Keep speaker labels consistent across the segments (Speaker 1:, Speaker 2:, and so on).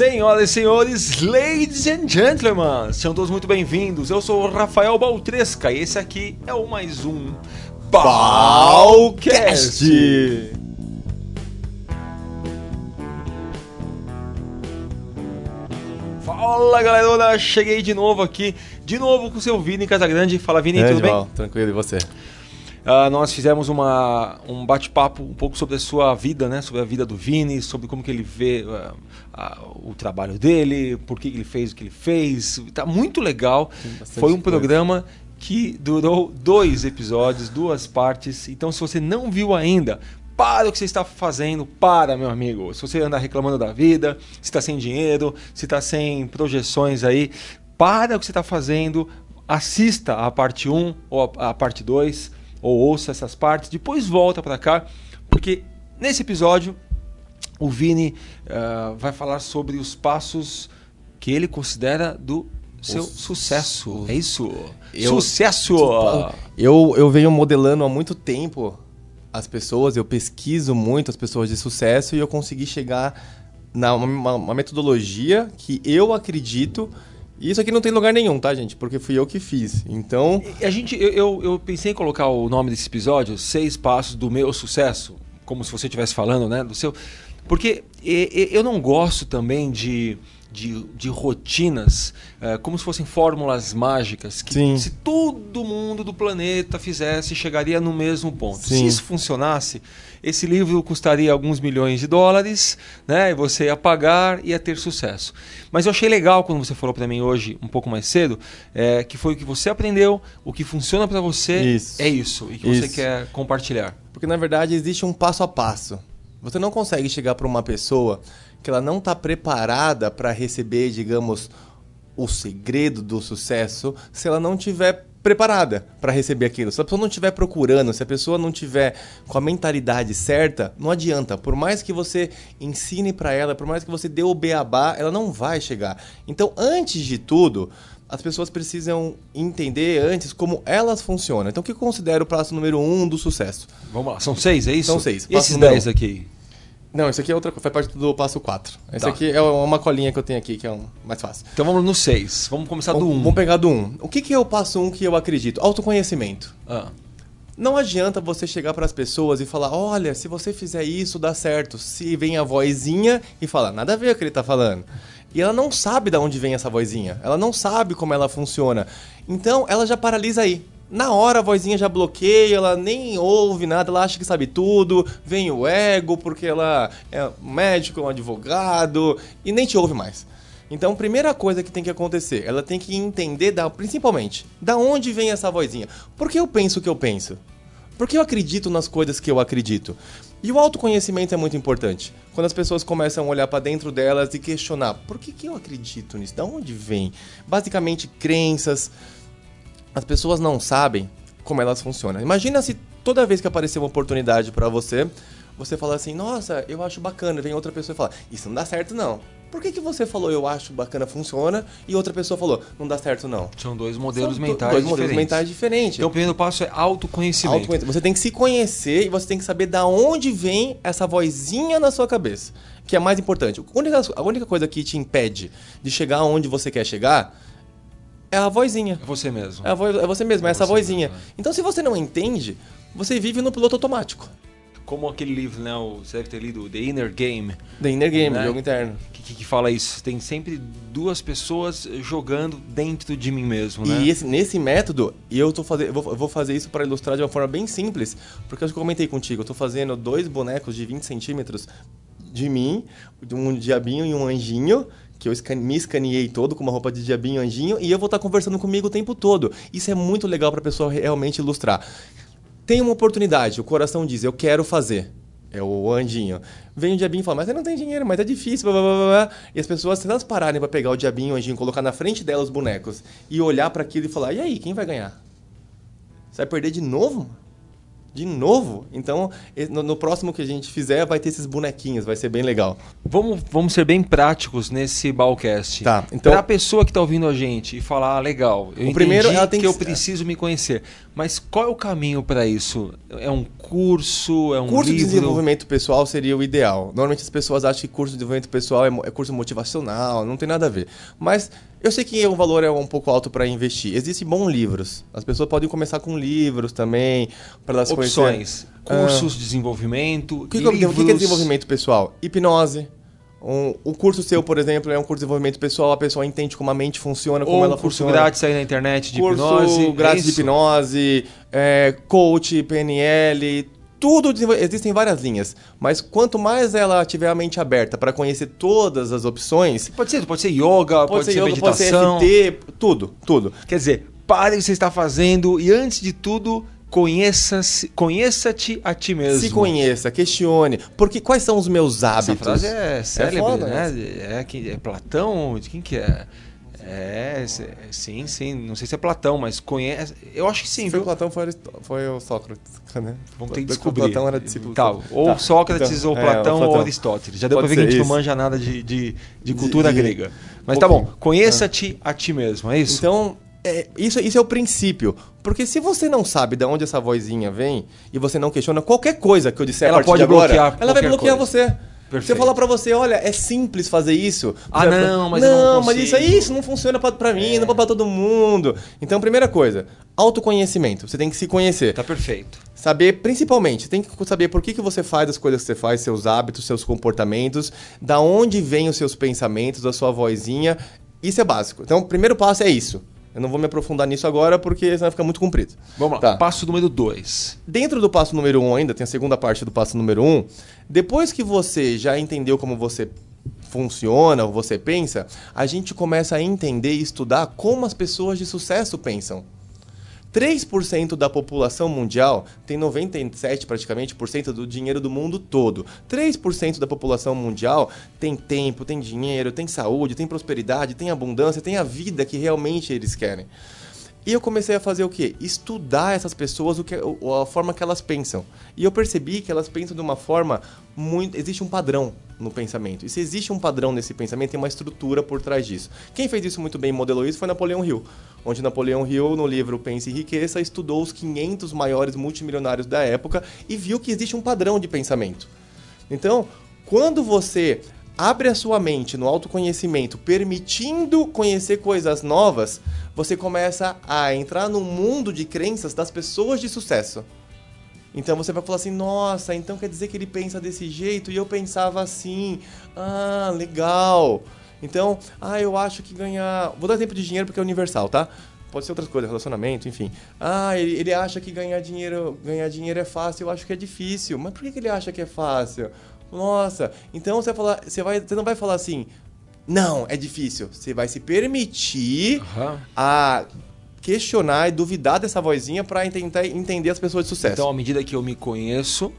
Speaker 1: Senhoras e senhores, ladies and gentlemen, sejam todos muito bem-vindos. Eu sou o Rafael Baltresca e esse aqui é o mais um Balcast. Fala galera, cheguei de novo aqui, de novo com o seu Vini Casagrande. Fala Vini, tudo bem?
Speaker 2: Tranquilo, e você?
Speaker 1: Uh, nós fizemos uma, um bate-papo um pouco sobre a sua vida, né? sobre a vida do Vini, sobre como que ele vê uh, uh, o trabalho dele, por que ele fez o que ele fez. Tá muito legal. Foi um programa que durou dois episódios, duas partes. Então, se você não viu ainda, para o que você está fazendo, para, meu amigo. Se você anda reclamando da vida, se está sem dinheiro, se está sem projeções aí, para o que você está fazendo, assista a parte 1 ou a, a parte 2 ou ouça essas partes, depois volta para cá, porque nesse episódio o Vini uh, vai falar sobre os passos que ele considera do seu sucesso. É isso? Eu, sucesso!
Speaker 2: Eu, eu venho modelando há muito tempo as pessoas, eu pesquiso muito as pessoas de sucesso e eu consegui chegar na uma, uma metodologia que eu acredito isso aqui não tem lugar nenhum, tá, gente? Porque fui eu que fiz. Então.
Speaker 1: A gente, eu, eu, eu, pensei em colocar o nome desse episódio, Seis Passos do Meu Sucesso, como se você estivesse falando, né? Do seu. Porque eu não gosto também de de, de rotinas, é, como se fossem fórmulas mágicas, que Sim. se todo mundo do planeta fizesse, chegaria no mesmo ponto. Sim. Se isso funcionasse, esse livro custaria alguns milhões de dólares, né? E você ia pagar e ia ter sucesso. Mas eu achei legal quando você falou para mim hoje, um pouco mais cedo, é, que foi o que você aprendeu, o que funciona para você isso. é isso, e que isso. você quer compartilhar.
Speaker 2: Porque na verdade existe um passo a passo. Você não consegue chegar para uma pessoa que ela não está preparada para receber, digamos, o segredo do sucesso se ela não tiver preparada para receber aquilo. Se a pessoa não estiver procurando, se a pessoa não tiver com a mentalidade certa, não adianta. Por mais que você ensine para ela, por mais que você dê o beabá, ela não vai chegar. Então, antes de tudo, as pessoas precisam entender antes como elas funcionam. Então, o que eu considero o passo número um do sucesso?
Speaker 1: Vamos lá, são seis, é isso?
Speaker 2: São seis.
Speaker 1: E esses dez aqui?
Speaker 2: Não, isso aqui é outra faz parte do passo 4. Esse tá. aqui é uma colinha que eu tenho aqui, que é um mais fácil.
Speaker 1: Então vamos no 6. Vamos começar do 1. Um.
Speaker 2: Vamos pegar do 1. Um. O que, que é o passo 1 um que eu acredito? Autoconhecimento. Ah. Não adianta você chegar para as pessoas e falar: olha, se você fizer isso, dá certo. Se vem a vozinha e fala, nada a ver o que ele está falando. E ela não sabe de onde vem essa vozinha. Ela não sabe como ela funciona. Então ela já paralisa aí na hora a vozinha já bloqueia, ela nem ouve nada, ela acha que sabe tudo, vem o ego, porque ela é médico, um advogado, e nem te ouve mais. Então, primeira coisa que tem que acontecer, ela tem que entender, da, principalmente, da onde vem essa vozinha. Por que eu penso o que eu penso? Por que eu acredito nas coisas que eu acredito? E o autoconhecimento é muito importante. Quando as pessoas começam a olhar para dentro delas e questionar, por que, que eu acredito nisso? Da onde vem? Basicamente, crenças, as pessoas não sabem como elas funcionam. Imagina se toda vez que aparecer uma oportunidade para você, você fala assim: Nossa, eu acho bacana. Vem outra pessoa e fala: Isso não dá certo, não. Por que, que você falou eu acho bacana, funciona, e outra pessoa falou não dá certo, não?
Speaker 1: São dois modelos São mentais dois
Speaker 2: modelos mentais diferentes.
Speaker 1: Então o primeiro passo é autoconhecimento. autoconhecimento.
Speaker 2: Você tem que se conhecer e você tem que saber da onde vem essa vozinha na sua cabeça. Que é mais importante. A única, a única coisa que te impede de chegar onde você quer chegar é a vozinha.
Speaker 1: É você mesmo.
Speaker 2: É, voz, é você mesmo, é, é essa vozinha. Mesmo, é. Então, se você não entende, você vive no piloto automático.
Speaker 1: Como aquele livro, né? Você deve ter lido The Inner Game.
Speaker 2: The Inner Game, né? jogo interno.
Speaker 1: Que, que, fala isso. Tem sempre duas pessoas jogando dentro de mim mesmo, né?
Speaker 2: E esse, nesse método, eu, tô eu vou, vou fazer isso para ilustrar de uma forma bem simples, porque eu comentei contigo, eu tô fazendo dois bonecos de 20 centímetros de mim, um diabinho e um anjinho, que eu me escaneei todo com uma roupa de diabinho anjinho e eu vou estar conversando comigo o tempo todo. Isso é muito legal para a pessoa realmente ilustrar. Tem uma oportunidade, o coração diz, eu quero fazer. É o anjinho. Vem o diabinho e fala, mas você não tem dinheiro, mas é difícil, blá, blá, blá. E as pessoas, se elas pararem para pegar o diabinho o anjinho, colocar na frente delas os bonecos e olhar para aquilo e falar, e aí, quem vai ganhar? Você vai perder de novo? De novo? Então, no, no, próximo que a gente fizer, vai ter esses bonequinhos, vai ser bem legal.
Speaker 1: Vamos, vamos ser bem práticos nesse Balcast.
Speaker 2: Tá, então...
Speaker 1: Para a pessoa que está ouvindo a gente e falar, ah, legal, eu o primeiro, ela tem que, que eu preciso me conhecer. Mas qual é o caminho para isso? É um curso? É um
Speaker 2: curso
Speaker 1: livro?
Speaker 2: de desenvolvimento pessoal seria o ideal. Normalmente as pessoas acham que curso de desenvolvimento pessoal é, é curso motivacional, não tem nada a ver. Mas eu sei que o valor é um pouco alto para investir. Existem bons livros. As pessoas podem começar com livros também, para elas
Speaker 1: Opções. Cursos, ah. desenvolvimento.
Speaker 2: O que, livros... que, é desenvolvimento pessoal? Hipnose. Um, o curso seu, por exemplo, é um curso de desenvolvimento pessoal, a pessoa entende como a mente funciona, como
Speaker 1: Ou
Speaker 2: ela
Speaker 1: um curso
Speaker 2: funciona.
Speaker 1: grátis aí na internet de
Speaker 2: curso
Speaker 1: hipnose.
Speaker 2: Curso grátis é de hipnose, é, coach, PNL, tudo existem várias linhas, mas quanto mais ela tiver a mente aberta para conhecer todas as opções,
Speaker 1: pode ser, pode ser yoga, pode, pode ser, yoga,
Speaker 2: meditação, pode ser FT, tudo, tudo.
Speaker 1: Quer dizer, pare o que você está fazendo e antes de tudo conheça-te a ti mesmo.
Speaker 2: Se conheça, questione. Porque quais são os meus hábitos? Essa
Speaker 1: frase é célebre, é foda, né? É, é, é Platão, de quem que é? É, sim, sim. Não sei se é Platão, mas conhece. Eu acho que sim,
Speaker 2: se
Speaker 1: viu?
Speaker 2: Platão foi, foi o Sócrates, né?
Speaker 1: Vamos ter que descobrir.
Speaker 2: Platão era discípulo.
Speaker 1: Tá, ou tá. Sócrates, então, ou Platão, é, Platão, ou Aristóteles. Já deu Pode pra ver que a gente isso. não manja nada de, de, de cultura de, grega. Mas um tá bom, conheça-te a ti mesmo, é isso?
Speaker 2: Então, é, isso, isso é o princípio. Porque se você não sabe de onde essa vozinha vem e você não questiona qualquer coisa que eu disser
Speaker 1: ela
Speaker 2: a partir
Speaker 1: pode
Speaker 2: de agora,
Speaker 1: bloquear
Speaker 2: ela vai bloquear
Speaker 1: coisa.
Speaker 2: você. Perfeito. Se eu falar pra você, olha, é simples fazer isso.
Speaker 1: Ah, não, mas
Speaker 2: não,
Speaker 1: eu não
Speaker 2: mas isso, isso não funciona pra, pra mim, é. não pra todo mundo. Então, primeira coisa, autoconhecimento. Você tem que se conhecer.
Speaker 1: Tá perfeito.
Speaker 2: Saber, principalmente, tem que saber por que, que você faz as coisas que você faz, seus hábitos, seus comportamentos, da onde vêm os seus pensamentos, a sua vozinha. Isso é básico. Então, o primeiro passo é isso. Eu não vou me aprofundar nisso agora porque senão vai ficar muito comprido.
Speaker 1: Vamos lá. Tá. Passo número 2.
Speaker 2: Dentro do passo número 1 um ainda, tem a segunda parte do passo número 1. Um, depois que você já entendeu como você funciona, ou você pensa, a gente começa a entender e estudar como as pessoas de sucesso pensam. 3% da população mundial tem 97 praticamente por cento do dinheiro do mundo todo. 3% da população mundial tem tempo, tem dinheiro, tem saúde, tem prosperidade, tem abundância, tem a vida que realmente eles querem. E eu comecei a fazer o quê? Estudar essas pessoas, o que, a forma que elas pensam. E eu percebi que elas pensam de uma forma muito. Existe um padrão no pensamento. E se existe um padrão nesse pensamento, tem uma estrutura por trás disso. Quem fez isso muito bem e modelou isso foi Napoleão Hill. Onde Napoleão Hill, no livro Pense e Riqueza, estudou os 500 maiores multimilionários da época e viu que existe um padrão de pensamento. Então, quando você abre a sua mente no autoconhecimento, permitindo conhecer coisas novas, você começa a entrar no mundo de crenças das pessoas de sucesso. Então você vai falar assim: nossa, então quer dizer que ele pensa desse jeito e eu pensava assim. Ah, legal. Então, ah, eu acho que ganhar. Vou dar tempo de dinheiro porque é universal, tá? Pode ser outras coisas, relacionamento, enfim. Ah, ele, ele acha que ganhar dinheiro, ganhar dinheiro é fácil, eu acho que é difícil. Mas por que, que ele acha que é fácil? Nossa, então você vai falar, você, vai, você não vai falar assim, não, é difícil. Você vai se permitir uhum. a questionar e duvidar dessa vozinha para tentar entender as pessoas de sucesso.
Speaker 1: Então, à medida que eu me conheço,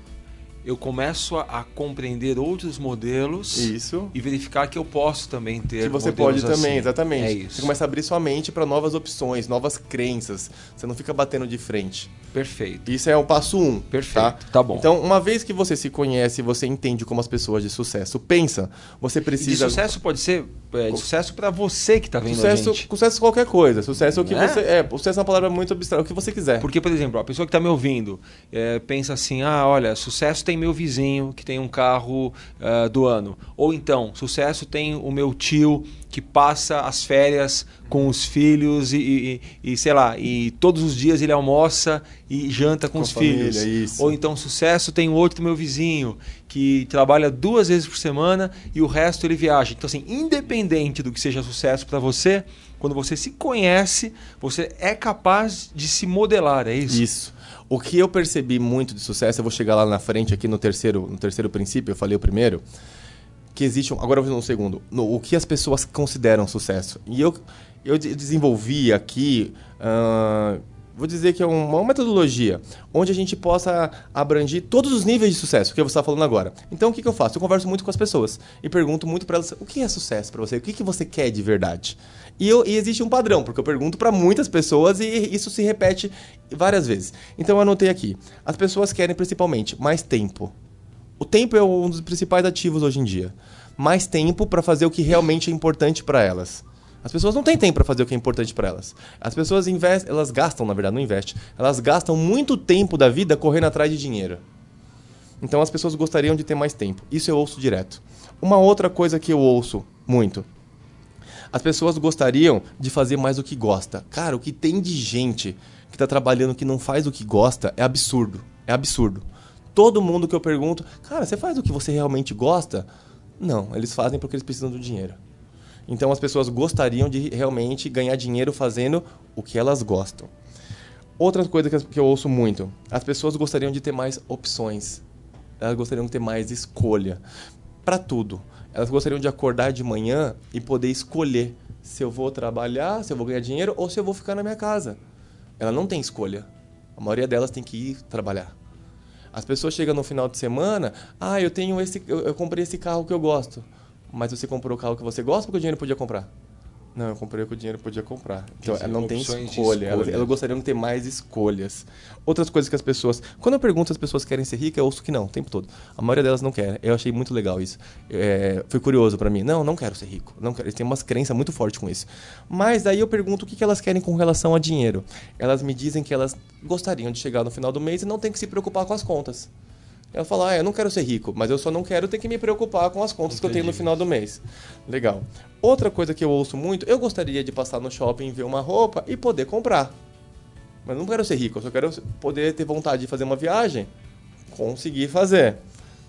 Speaker 1: eu começo a, a, compreender outros modelos
Speaker 2: isso.
Speaker 1: e verificar que eu posso também ter
Speaker 2: que você pode
Speaker 1: assim.
Speaker 2: também exatamente.
Speaker 1: É isso.
Speaker 2: você começa a abrir sua mente para novas opções novas crenças. Você não fica batendo de frente.
Speaker 1: Perfeito.
Speaker 2: Isso é o passo um
Speaker 1: perfeito.
Speaker 2: Tá,
Speaker 1: tá bom.
Speaker 2: Então uma vez que você se conhece você entende como as pessoas de sucesso pensam você precisa e
Speaker 1: de sucesso pode ser é, de sucesso para você que está vendo
Speaker 2: sucesso,
Speaker 1: a gente
Speaker 2: sucesso qualquer coisa sucesso é o que é? você é sucesso é uma palavra muito abstrata o que você quiser
Speaker 1: porque por exemplo a pessoa que está me ouvindo é, pensa assim ah olha sucesso tem meu vizinho que tem um carro uh, do ano. Ou então, sucesso tem o meu tio que passa as férias com os filhos e, e, e sei lá, e todos os dias ele almoça e janta com, com os
Speaker 2: família,
Speaker 1: filhos.
Speaker 2: Isso.
Speaker 1: Ou então, sucesso tem outro meu vizinho que trabalha duas vezes por semana e o resto ele viaja. Então, assim, independente do que seja sucesso para você, quando você se conhece, você é capaz de se modelar, é isso?
Speaker 2: Isso. O que eu percebi muito de sucesso, eu vou chegar lá na frente aqui no terceiro, no terceiro princípio, eu falei o primeiro, que existe, um, agora eu vou no segundo, no, o que as pessoas consideram sucesso. E eu, eu desenvolvi aqui uh, vou dizer que é uma metodologia onde a gente possa abranger todos os níveis de sucesso que você está falando agora. Então, o que, que eu faço? Eu converso muito com as pessoas e pergunto muito para elas o que é sucesso para você, o que, que você quer de verdade. E, eu, e existe um padrão, porque eu pergunto para muitas pessoas e isso se repete várias vezes. Então, eu anotei aqui. As pessoas querem principalmente mais tempo. O tempo é um dos principais ativos hoje em dia. Mais tempo para fazer o que realmente é importante para elas. As pessoas não têm tempo para fazer o que é importante para elas. As pessoas investem, elas gastam, na verdade, não investem. Elas gastam muito tempo da vida correndo atrás de dinheiro. Então as pessoas gostariam de ter mais tempo. Isso eu ouço direto. Uma outra coisa que eu ouço muito. As pessoas gostariam de fazer mais o que gosta. Cara, o que tem de gente que está trabalhando que não faz o que gosta é absurdo. É absurdo. Todo mundo que eu pergunto, cara, você faz o que você realmente gosta? Não, eles fazem porque eles precisam do dinheiro. Então as pessoas gostariam de realmente ganhar dinheiro fazendo o que elas gostam. Outra coisa que eu ouço muito: as pessoas gostariam de ter mais opções. Elas gostariam de ter mais escolha para tudo. Elas gostariam de acordar de manhã e poder escolher se eu vou trabalhar, se eu vou ganhar dinheiro ou se eu vou ficar na minha casa. Ela não tem escolha. A maioria delas tem que ir trabalhar. As pessoas chegam no final de semana, ah, eu tenho esse, eu, comprei esse carro que eu gosto. Mas você comprou o carro que você gosta porque o dinheiro podia comprar? Não, eu comprei o que o dinheiro podia comprar. Então, ela não tem escolha. escolha. Elas, elas gostariam de ter mais escolhas. Outras coisas que as pessoas. Quando eu pergunto se as pessoas querem ser ricas, eu ouço que não, o tempo todo. A maioria delas não quer. Eu achei muito legal isso. É, foi curioso para mim. Não, não quero ser rico. Não quero. Eles têm umas crenças muito fortes com isso. Mas daí eu pergunto o que elas querem com relação a dinheiro. Elas me dizem que elas gostariam de chegar no final do mês e não tem que se preocupar com as contas. Ela fala, ah, eu não quero ser rico, mas eu só não quero ter que me preocupar com as contas Entendi. que eu tenho no final do mês. Legal. Outra coisa que eu ouço muito, eu gostaria de passar no shopping, ver uma roupa e poder comprar. Mas não quero ser rico, eu só quero poder ter vontade de fazer uma viagem, conseguir fazer.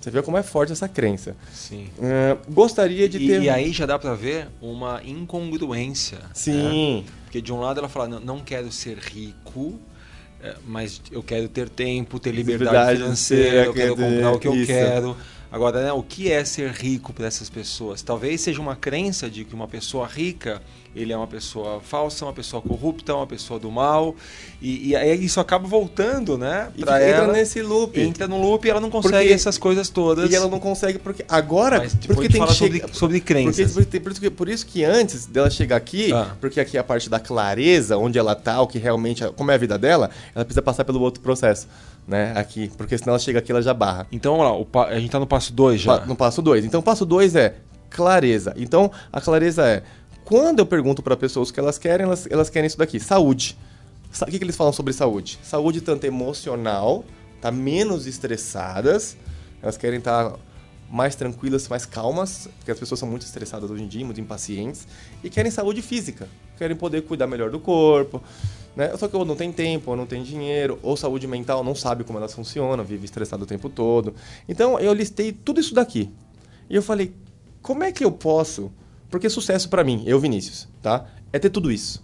Speaker 2: Você vê como é forte essa crença.
Speaker 1: Sim.
Speaker 2: Uh, gostaria de
Speaker 1: e,
Speaker 2: ter.
Speaker 1: E aí já dá para ver uma incongruência.
Speaker 2: Sim.
Speaker 1: Né? Porque de um lado ela fala, não, não quero ser rico, mas eu quero ter tempo, ter liberdade, financeira, eu quero comprar o que eu quero. Agora, né, o que é ser rico para essas pessoas? Talvez seja uma crença de que uma pessoa rica ele é uma pessoa falsa, uma pessoa corrupta, uma pessoa do mal. E, e aí isso acaba voltando, né?
Speaker 2: Pra ela, entra nesse loop.
Speaker 1: Entra no loop e ela não consegue porque, essas coisas todas.
Speaker 2: E ela não consegue porque agora.
Speaker 1: Mas porque tem que chegar sobre, sobre crenças.
Speaker 2: Porque, por, isso que, por isso que antes dela chegar aqui, ah. porque aqui é a parte da clareza, onde ela tá, o que realmente. Como é a vida dela, ela precisa passar pelo outro processo né, aqui, porque senão ela chega aqui ela já barra.
Speaker 1: Então, vamos lá, a gente está no passo 2 já.
Speaker 2: no passo 2. Então, o passo 2 é clareza. Então, a clareza é quando eu pergunto para pessoas o que elas querem, elas, elas querem isso daqui, saúde. O que, que eles falam sobre saúde? Saúde tanto emocional, tá menos estressadas, elas querem estar tá mais tranquilas, mais calmas, porque as pessoas são muito estressadas hoje em dia, muito impacientes, e querem saúde física, querem poder cuidar melhor do corpo, né? Só que ou não tem tempo, ou não tem dinheiro, ou saúde mental, não sabe como elas funcionam, vive estressado o tempo todo. Então eu listei tudo isso daqui. E eu falei, como é que eu posso porque sucesso para mim, eu Vinícius, tá? É ter tudo isso.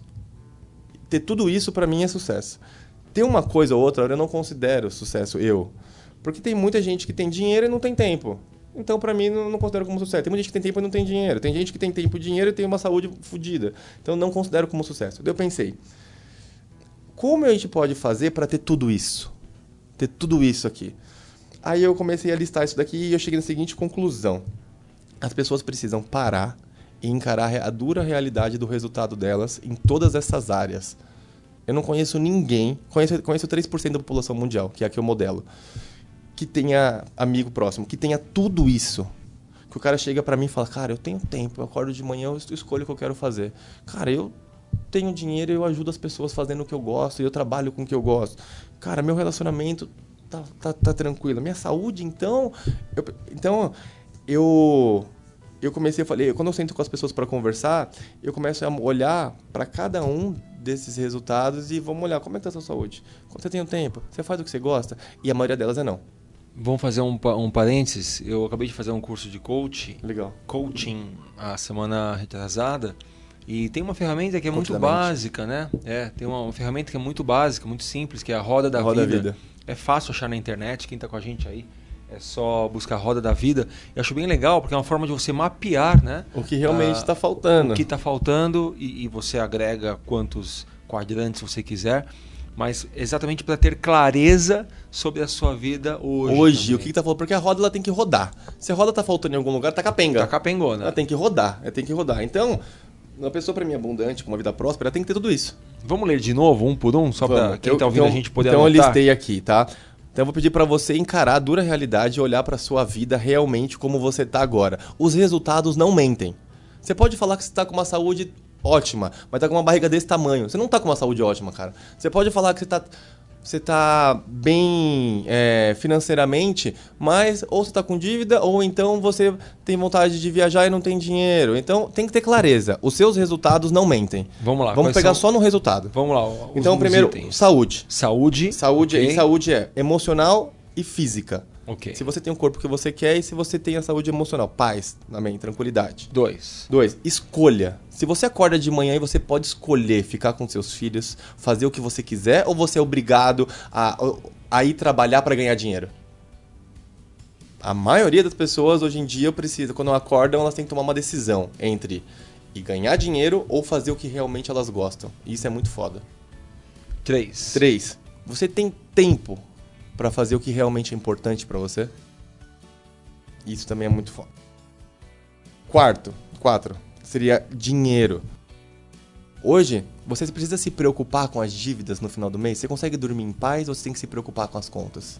Speaker 2: Ter tudo isso para mim é sucesso. Ter uma coisa ou outra eu não considero sucesso eu. Porque tem muita gente que tem dinheiro e não tem tempo. Então, para mim, não, não, considero como sucesso. Tem muita gente que tem tempo e não tem dinheiro. Tem gente que tem tempo e dinheiro e tem uma saúde fodida. Então, não considero como sucesso. Eu pensei, como a gente pode fazer para ter tudo isso? Ter tudo isso aqui. Aí eu comecei a listar isso daqui e eu cheguei na seguinte conclusão. As pessoas precisam parar e encarar a dura realidade do resultado delas em todas essas áreas. Eu não conheço ninguém, conheço, conheço 3% da população mundial, que é aqui o modelo, que tenha amigo próximo, que tenha tudo isso. Que o cara chega para mim e fala: Cara, eu tenho tempo, eu acordo de manhã, eu escolho o que eu quero fazer. Cara, eu tenho dinheiro, eu ajudo as pessoas fazendo o que eu gosto, e eu trabalho com o que eu gosto. Cara, meu relacionamento tá, tá, tá tranquilo. Minha saúde, então. Eu, então, eu eu comecei a falar, quando eu sento com as pessoas para conversar, eu começo a olhar para cada um desses resultados e vamos olhar como é que tá a sua saúde. Você tem um tempo, você faz o que você gosta e a maioria delas é não.
Speaker 1: Vamos fazer um, um parênteses. Eu acabei de fazer um curso de coaching.
Speaker 2: Legal.
Speaker 1: Coaching a semana retrasada. E tem uma ferramenta que é muito básica, né? É, tem uma, uma, ferramenta que é muito básica, muito simples, que é a roda da roda vida. vida. É fácil achar na internet, quem está com a gente aí é só buscar a roda da vida. Eu acho bem legal, porque é uma forma de você mapear, né?
Speaker 2: O que realmente está ah, faltando.
Speaker 1: O que está faltando e, e, você agrega quantos quadrantes você quiser. Mas exatamente para ter clareza sobre a sua vida hoje.
Speaker 2: Hoje,
Speaker 1: também.
Speaker 2: o que, que tá falando? Porque a roda ela tem que rodar. Se a roda tá faltando em algum lugar, tá capenga.
Speaker 1: Tá capengona.
Speaker 2: Ela tem que rodar, ela tem que rodar. Então, uma pessoa para mim abundante, com uma vida próspera, ela tem que ter tudo isso.
Speaker 1: Vamos ler de novo, um por um, só para quem
Speaker 2: Eu-
Speaker 1: tá ouvindo
Speaker 2: então,
Speaker 1: a gente poder
Speaker 2: Então eu
Speaker 1: anotar?
Speaker 2: listei aqui, tá? Então eu vou pedir para você encarar a dura realidade e olhar para sua vida realmente como você tá agora. Os resultados não mentem. Você pode falar que você tá com uma saúde ótima, mas tá com uma barriga desse tamanho. Você não tá com uma saúde ótima, cara. Você pode falar que você tá você tá bem é, financeiramente, mas ou você tá com dívida, ou então você tem vontade de viajar e não tem dinheiro. Então tem que ter clareza. Os seus resultados não mentem.
Speaker 1: Vamos lá,
Speaker 2: Vamos pegar
Speaker 1: são-
Speaker 2: só no resultado.
Speaker 1: Vamos lá.
Speaker 2: Então, primeiro,
Speaker 1: itens.
Speaker 2: saúde.
Speaker 1: Saúde.
Speaker 2: Saúde,
Speaker 1: ok.
Speaker 2: e saúde é emocional e física.
Speaker 1: Ok.
Speaker 2: Se você tem o corpo que você quer e se você tem a saúde emocional. Paz, amém, tranquilidade.
Speaker 1: Dois.
Speaker 2: Dois, escolha. Se você acorda de manhã e você pode escolher ficar com seus filhos, fazer o que você quiser, ou você é obrigado a, a ir trabalhar para ganhar dinheiro? A maioria das pessoas hoje em dia precisa, quando acordam, elas têm que tomar uma decisão entre ir ganhar dinheiro ou fazer o que realmente elas gostam. E isso é muito foda.
Speaker 1: Três.
Speaker 2: Três, você tem tempo pra fazer o que realmente é importante pra você? Isso também é muito foda. Quarto, quatro, seria dinheiro. Hoje, você precisa se preocupar com as dívidas no final do mês? Você consegue dormir em paz ou você tem que se preocupar com as contas?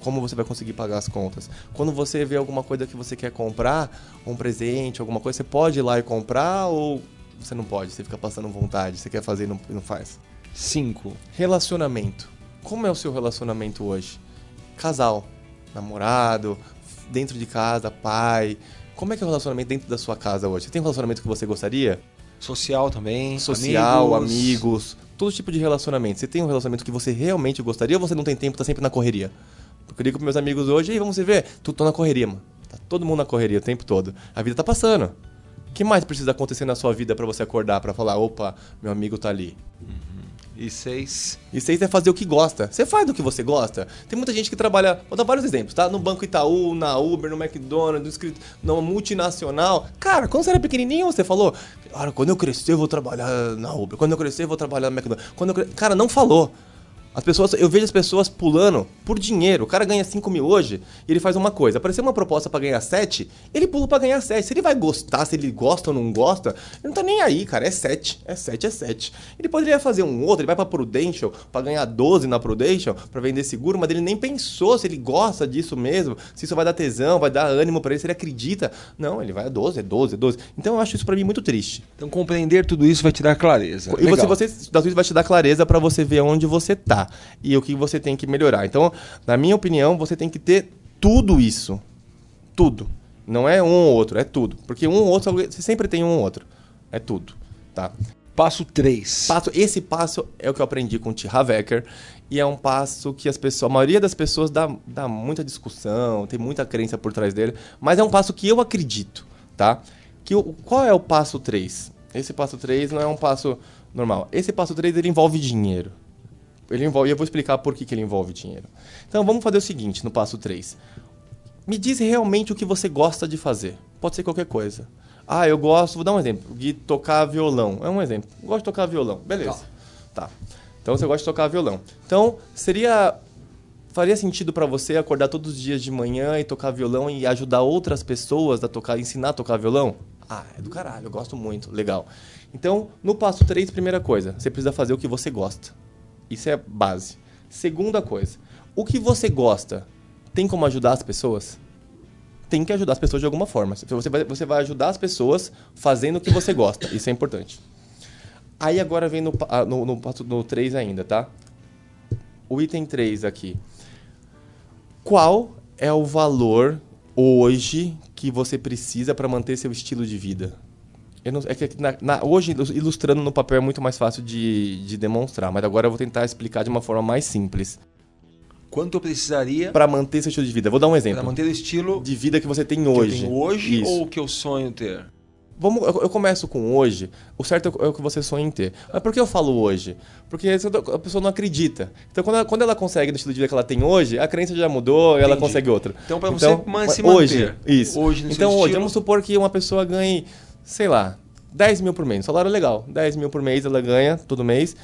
Speaker 2: Como você vai conseguir pagar as contas? Quando você vê alguma coisa que você quer comprar, um presente, alguma coisa, você pode ir lá e comprar ou você não pode? Você fica passando vontade, você quer fazer e não, não faz?
Speaker 1: Cinco.
Speaker 2: Relacionamento. Como é o seu relacionamento hoje? Casal, namorado, dentro de casa, pai. Como é que é o relacionamento dentro da sua casa hoje? Você tem um relacionamento que você gostaria?
Speaker 1: Social também.
Speaker 2: Social,
Speaker 1: amigos.
Speaker 2: amigos, todo tipo de relacionamento. Você tem um relacionamento que você realmente gostaria ou você não tem tempo, tá sempre na correria? Porque eu ligo pros meus amigos hoje e vamos se ver. Tu tô na correria, mano. Tá todo mundo na correria o tempo todo. A vida tá passando. O que mais precisa acontecer na sua vida pra você acordar, pra falar, opa, meu amigo tá ali?
Speaker 1: E seis.
Speaker 2: E seis é fazer o que gosta. Você faz do que você gosta. Tem muita gente que trabalha, vou dar vários exemplos, tá? No Banco Itaú, na Uber, no McDonald's, no escrito, numa multinacional. Cara, quando você era pequenininho, você falou, cara, quando eu crescer eu vou trabalhar na Uber, quando eu crescer eu vou trabalhar no McDonald's. Quando eu. Cara, não falou. As pessoas, eu vejo as pessoas pulando por dinheiro. O cara ganha 5 mil hoje e ele faz uma coisa. Apareceu uma proposta pra ganhar 7, ele pula pra ganhar 7. Se ele vai gostar, se ele gosta ou não gosta, ele não tá nem aí, cara. É 7. É 7, é 7. Ele poderia fazer um outro, ele vai pra Prudential pra ganhar 12 na Prudential pra vender seguro, mas ele nem pensou se ele gosta disso mesmo, se isso vai dar tesão, vai dar ânimo pra ele, se ele acredita. Não, ele vai a 12, é 12, é 12. Então eu acho isso pra mim muito triste.
Speaker 1: Então compreender tudo isso vai te dar clareza.
Speaker 2: E você,
Speaker 1: Legal.
Speaker 2: você da Twitch vai te dar clareza pra você ver onde você tá e o que você tem que melhorar. Então, na minha opinião, você tem que ter tudo isso. Tudo. Não é um ou outro, é tudo. Porque um ou outro, você sempre tem um ou outro. É tudo, tá?
Speaker 1: Passo três.
Speaker 2: Passo, esse passo é o que eu aprendi com o T. Havecker e é um passo que as pessoas, a maioria das pessoas dá, dá muita discussão, tem muita crença por trás dele, mas é um passo que eu acredito, tá? Que o, qual é o passo 3? Esse passo 3 não é um passo normal. Esse passo 3 ele envolve dinheiro. Ele envolve, e eu vou explicar por que, que ele envolve dinheiro. Então vamos fazer o seguinte no passo 3. Me diz realmente o que você gosta de fazer. Pode ser qualquer coisa. Ah, eu gosto, vou dar um exemplo, de tocar violão. É um exemplo. Eu gosto de tocar violão. Beleza. Tá. Então você gosta de tocar violão. Então, seria faria sentido pra você acordar todos os dias de manhã e tocar violão e ajudar outras pessoas a tocar, ensinar a tocar violão? Ah, é do caralho, eu gosto muito. Legal. Então, no passo 3, primeira coisa, você precisa fazer o que você gosta. Isso é base. Segunda coisa, o que você gosta tem como ajudar as pessoas? Tem que ajudar as pessoas de alguma forma. Você vai, você vai ajudar as pessoas fazendo o que você gosta. Isso é importante. Aí agora vem no, ah, no, no 3 ainda, tá? O item 3 aqui. Qual é o valor hoje que você precisa para manter seu estilo de vida? Não- é que na- na- hoje, ilus- ilustrando no papel é muito mais fácil de, de demonstrar, mas agora eu vou tentar explicar de uma forma mais simples.
Speaker 1: Quanto eu precisaria
Speaker 2: Para manter seu estilo de vida. Vou dar um exemplo.
Speaker 1: para manter o estilo
Speaker 2: De vida que você tem
Speaker 1: que
Speaker 2: hoje.
Speaker 1: eu tenho hoje
Speaker 2: Isso.
Speaker 1: ou que eu sonho ter?
Speaker 2: Vamos, eu, eu começo com hoje. O certo é o que você sonha em ter. Mas por que eu falo hoje? Porque a pessoa não acredita. Então, quando ela, quando ela consegue no estilo de vida que ela tem hoje, a crença já mudou e ela consegue outra.
Speaker 1: Então, pra você man- se
Speaker 2: hoje,
Speaker 1: manter
Speaker 2: Isso.
Speaker 1: hoje no
Speaker 2: então, hoje,
Speaker 1: estilo-
Speaker 2: vamos supor que uma pessoa ganhe, sei lá, 10 mil por mês. Um salário legal. 10 mil por mês ela ganha todo mês.